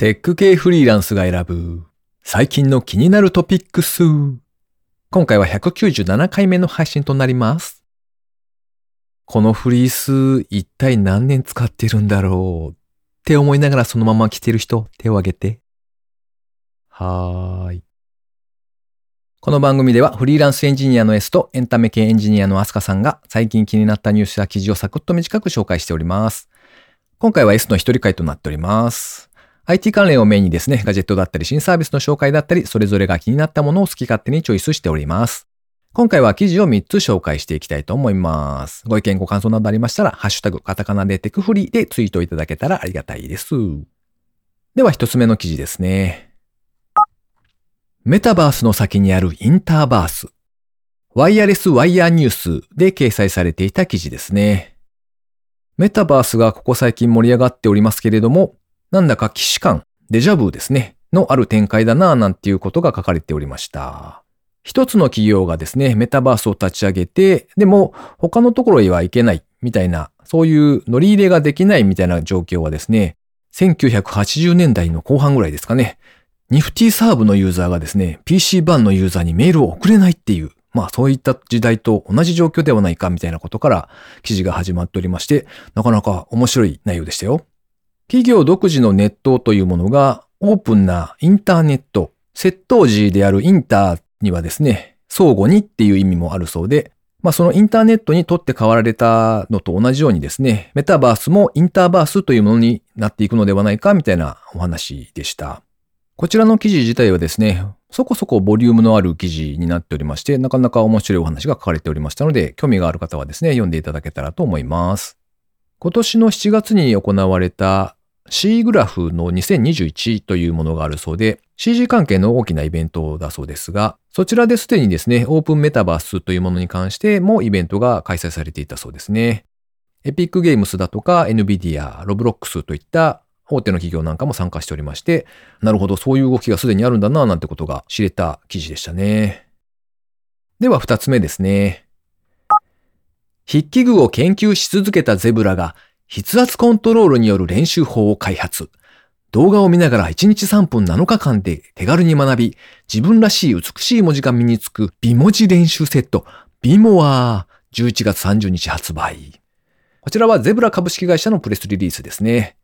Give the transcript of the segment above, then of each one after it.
テック系フリーランスが選ぶ最近の気になるトピックス。今回は197回目の配信となります。このフリース一体何年使ってるんだろうって思いながらそのまま来てる人手を挙げて。はーい。この番組ではフリーランスエンジニアの S とエンタメ系エンジニアのアスカさんが最近気になったニュースや記事をサクッと短く紹介しております。今回は S の一人会となっております。IT 関連をメインにですね、ガジェットだったり新サービスの紹介だったり、それぞれが気になったものを好き勝手にチョイスしております。今回は記事を3つ紹介していきたいと思います。ご意見ご感想などありましたら、ハッシュタグカタカナでテクフリーでツイートいただけたらありがたいです。では一つ目の記事ですね。メタバースの先にあるインターバース。ワイヤレスワイヤーニュースで掲載されていた記事ですね。メタバースがここ最近盛り上がっておりますけれども、なんだか既視感、デジャブですね、のある展開だなぁなんていうことが書かれておりました。一つの企業がですね、メタバースを立ち上げて、でも他のところへは行けないみたいな、そういう乗り入れができないみたいな状況はですね、1980年代の後半ぐらいですかね、ニフティサーブのユーザーがですね、PC 版のユーザーにメールを送れないっていう、まあそういった時代と同じ状況ではないかみたいなことから記事が始まっておりまして、なかなか面白い内容でしたよ。企業独自のネットというものがオープンなインターネット、窃盗時であるインターにはですね、相互にっていう意味もあるそうで、まあそのインターネットにとって変わられたのと同じようにですね、メタバースもインターバースというものになっていくのではないかみたいなお話でした。こちらの記事自体はですね、そこそこボリュームのある記事になっておりまして、なかなか面白いお話が書かれておりましたので、興味がある方はですね、読んでいただけたらと思います。今年の7月に行われた C グラフの2021というものがあるそうで、CG 関係の大きなイベントだそうですが、そちらですでにですね、オープンメタバースというものに関してもイベントが開催されていたそうですね。エピックゲームスだとか NVIDIA、ロブロックスといった大手の企業なんかも参加しておりまして、なるほど、そういう動きがすでにあるんだな、なんてことが知れた記事でしたね。では二つ目ですね。筆記具を研究し続けたゼブラが筆圧コントロールによる練習法を開発。動画を見ながら1日3分7日間で手軽に学び、自分らしい美しい文字が身につく美文字練習セット、ビモア11月30日発売。こちらはゼブラ株式会社のプレスリリースですね。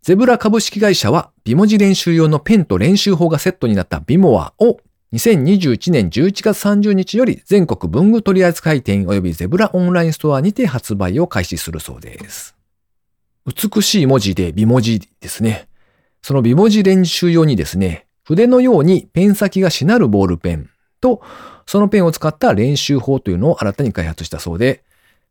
ゼブラ株式会社は美文字練習用のペンと練習法がセットになったビモアを2021年11月30日より全国文具取扱店及びゼブラオンラインストアにて発売を開始するそうです。美しい文字で美文字ですね。その美文字練習用にですね、筆のようにペン先がしなるボールペンと、そのペンを使った練習法というのを新たに開発したそうで、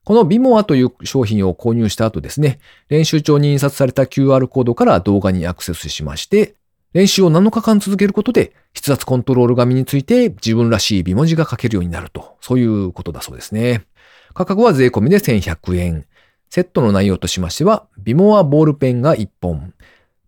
このビモアという商品を購入した後ですね、練習帳に印刷された QR コードから動画にアクセスしまして、練習を7日間続けることで、筆圧コントロールが身について自分らしい美文字が書けるようになると、そういうことだそうですね。価格は税込みで1100円。セットの内容としましては、ビモアボールペンが1本、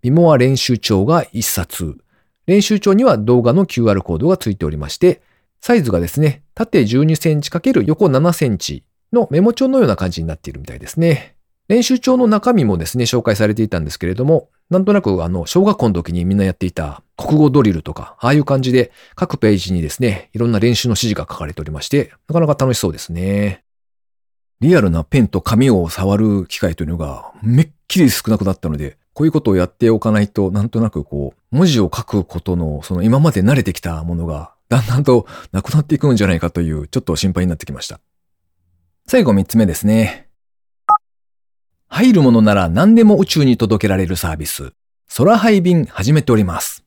ビモア練習帳が1冊、練習帳には動画の QR コードがついておりまして、サイズがですね、縦12センチ×横7センチのメモ帳のような感じになっているみたいですね。練習帳の中身もですね、紹介されていたんですけれども、なんとなくあの、小学校の時にみんなやっていた国語ドリルとか、ああいう感じで各ページにですね、いろんな練習の指示が書かれておりまして、なかなか楽しそうですね。リアルなペンと紙を触る機会というのがめっきり少なくなったので、こういうことをやっておかないと、なんとなくこう、文字を書くことの、その今まで慣れてきたものが、だんだんとなくなっていくんじゃないかという、ちょっと心配になってきました。最後三つ目ですね。入るものなら何でも宇宙に届けられるサービス、空配便始めております。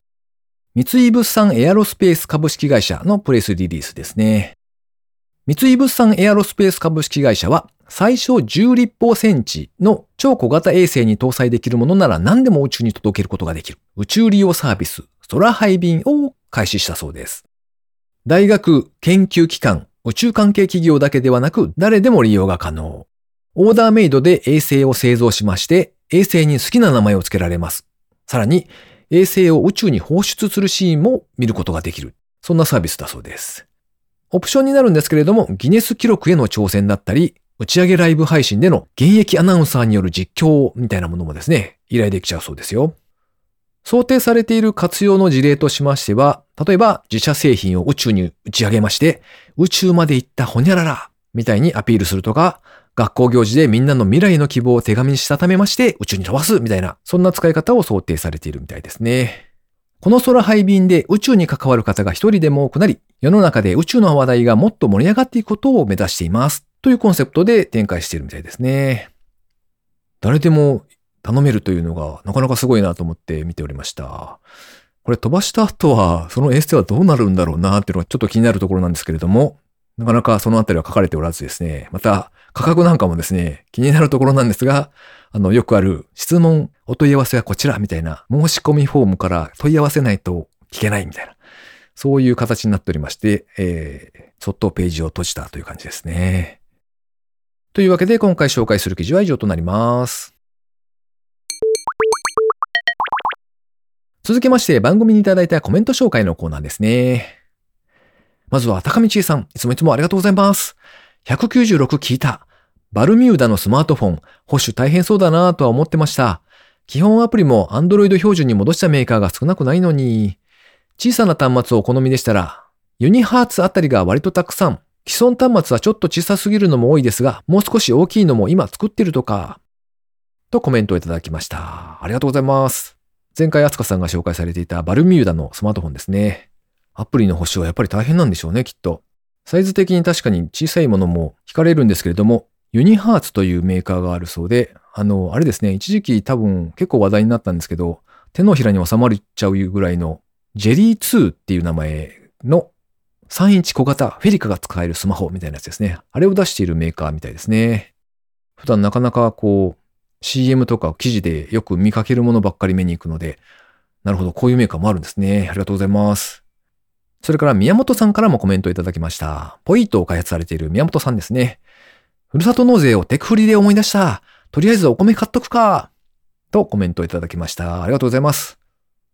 三井物産エアロスペース株式会社のプレスリリースですね。三井物産エアロスペース株式会社は、最小10立方センチの超小型衛星に搭載できるものなら何でも宇宙に届けることができる宇宙利用サービス、空配便を開始したそうです。大学、研究機関、宇宙関係企業だけではなく誰でも利用が可能。オーダーメイドで衛星を製造しまして、衛星に好きな名前を付けられます。さらに、衛星を宇宙に放出するシーンも見ることができる。そんなサービスだそうです。オプションになるんですけれども、ギネス記録への挑戦だったり、打ち上げライブ配信での現役アナウンサーによる実況みたいなものもですね、依頼できちゃうそうですよ。想定されている活用の事例としましては、例えば自社製品を宇宙に打ち上げまして、宇宙まで行ったほにゃららみたいにアピールするとか、学校行事でみんなの未来の希望を手紙にしたためまして宇宙に飛ばすみたいな、そんな使い方を想定されているみたいですね。この空配便で宇宙に関わる方が一人でも多くなり、世の中で宇宙の話題がもっと盛り上がっていくことを目指しています。というコンセプトで展開しているみたいですね。誰でも頼めるというのがなかなかすごいなと思って見ておりました。これ飛ばした後は、そのエステはどうなるんだろうなっていうのがちょっと気になるところなんですけれども、なかなかそのあたりは書かれておらずですね、また価格なんかもですね、気になるところなんですが、あの、よくある質問、お問い合わせはこちらみたいな申し込みフォームから問い合わせないと聞けないみたいな、そういう形になっておりまして、えー、そっとページを閉じたという感じですね。というわけで今回紹介する記事は以上となります。続きまして番組にいただいたコメント紹介のコーナーですね。まずは高道さん、いつもいつもありがとうございます。196聞いた。バルミューダのスマートフォン、保守大変そうだなぁとは思ってました。基本アプリも Android 標準に戻したメーカーが少なくないのに、小さな端末をお好みでしたら、ユニハーツあたりが割とたくさん、既存端末はちょっと小さすぎるのも多いですが、もう少し大きいのも今作ってるとか、とコメントをいただきました。ありがとうございます。前回アツカさんが紹介されていたバルミューダのスマートフォンですね。アプリの保守はやっぱり大変なんでしょうね、きっと。サイズ的に確かに小さいものも惹かれるんですけれども、ユニハーツというメーカーがあるそうで、あの、あれですね、一時期多分結構話題になったんですけど、手のひらに収まっちゃうぐらいの、ジェリー2っていう名前の3インチ小型フェリカが使えるスマホみたいなやつですね。あれを出しているメーカーみたいですね。普段なかなかこう、CM とか記事でよく見かけるものばっかり目に行くので、なるほど、こういうメーカーもあるんですね。ありがとうございます。それから宮本さんからもコメントいただきました。ポイントを開発されている宮本さんですね。ふるさと納税をテクフリで思い出した。とりあえずお米買っとくか。とコメントいただきました。ありがとうございます。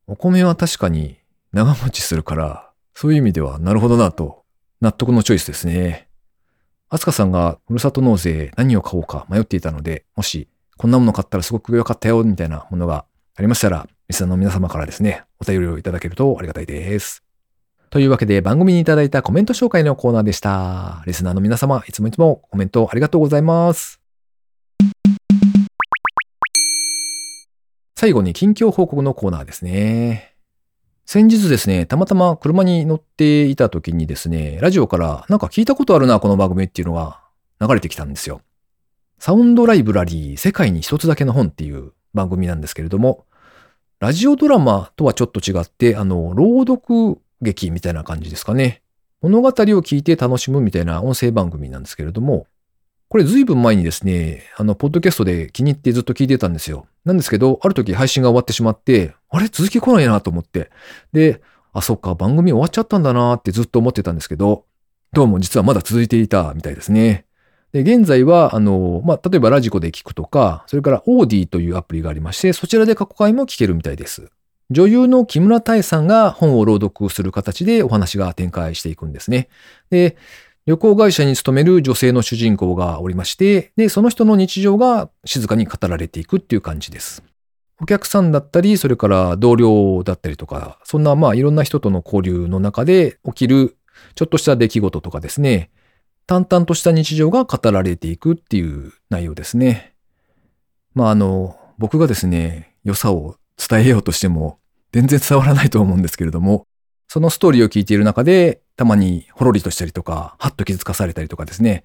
お米は確かに長持ちするから、そういう意味ではなるほどなと、納得のチョイスですね。あつかさんがふるさと納税何を買おうか迷っていたので、もしこんなもの買ったらすごく良かったよ、みたいなものがありましたら、リスナーの皆様からですね、お便りをいただけるとありがたいです。というわけで番組にいただいたコメント紹介のコーナーでした。リスナーの皆様、いつもいつもコメントありがとうございます。最後に近況報告のコーナーですね。先日ですね、たまたま車に乗っていた時にですね、ラジオからなんか聞いたことあるな、この番組っていうのが流れてきたんですよ。サウンドライブラリー世界に一つだけの本っていう番組なんですけれども、ラジオドラマとはちょっと違って、あの、朗読劇みたいな感じですかね。物語を聞いて楽しむみたいな音声番組なんですけれども、これ随分前にですね、あの、ポッドキャストで気に入ってずっと聞いてたんですよ。なんですけど、ある時配信が終わってしまって、あれ？続き来ないなと思って。で、あ、そっか、番組終わっちゃったんだなってずっと思ってたんですけど、どうも実はまだ続いていたみたいですね。で、現在は、あの、まあ、例えばラジコで聞くとか、それからオーディというアプリがありまして、そちらで過去回も聞けるみたいです。女優の木村多江さんが本を朗読する形でお話が展開していくんですね。で、旅行会社に勤める女性の主人公がおりまして、で、その人の日常が静かに語られていくっていう感じです。お客さんだったり、それから同僚だったりとか、そんなまあいろんな人との交流の中で起きるちょっとした出来事とかですね、淡々とした日常が語られていくっていう内容ですね。まああの、僕がですね、良さを伝えようとしても全然伝わらないと思うんですけれども、そのストーリーを聞いている中で、たまにほろりとしたりとか、はっと気づかされたりとかですね、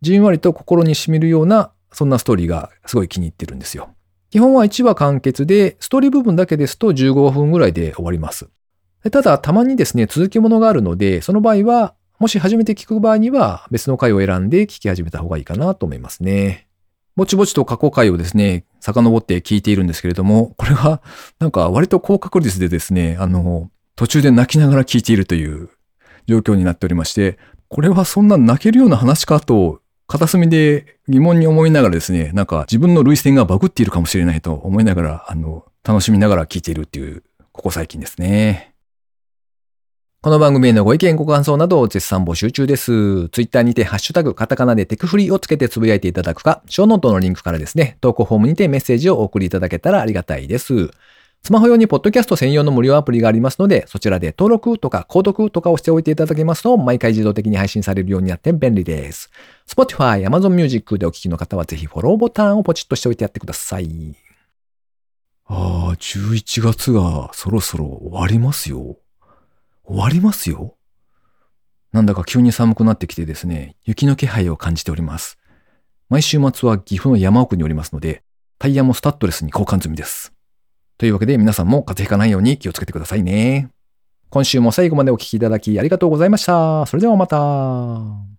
じんわりと心に染みるような、そんなストーリーがすごい気に入ってるんですよ。基本は1話完結で、ストーリー部分だけですと15分ぐらいで終わります。ただ、たまにですね、続きものがあるので、その場合はもし初めて聞く場合には別の回を選んで聞き始めた方がいいかなと思いますね。ぼちぼちと過去回をですね、遡って聞いているんですけれども、これはなんか割と高確率でですね、あの、途中で泣きながら聞いているという状況になっておりまして、これはそんな泣けるような話かと、片隅で疑問に思いながらですね、なんか自分の類線がバグっているかもしれないと思いながら、あの、楽しみながら聞いているっていう、ここ最近ですね。この番組へのご意見、ご感想などを絶賛募集中です。ツイッターにてハッシュタグ、カタカナでテクフリーをつけてつぶやいていただくか、ショーノートのリンクからですね、投稿フォームにてメッセージをお送りいただけたらありがたいです。スマホ用にポッドキャスト専用の無料アプリがありますので、そちらで登録とか購読とかをしておいていただけますと、毎回自動的に配信されるようになって便利です。Spotify、Amazon Music でお聞きの方はぜひフォローボタンをポチッとしておいてやってください。ああ、11月がそろそろ終わりますよ。終わりますよ。なんだか急に寒くなってきてですね、雪の気配を感じております。毎週末は岐阜の山奥におりますので、タイヤもスタッドレスに交換済みです。というわけで皆さんも風邪ひかないように気をつけてくださいね。今週も最後までお聴きいただきありがとうございました。それではまた。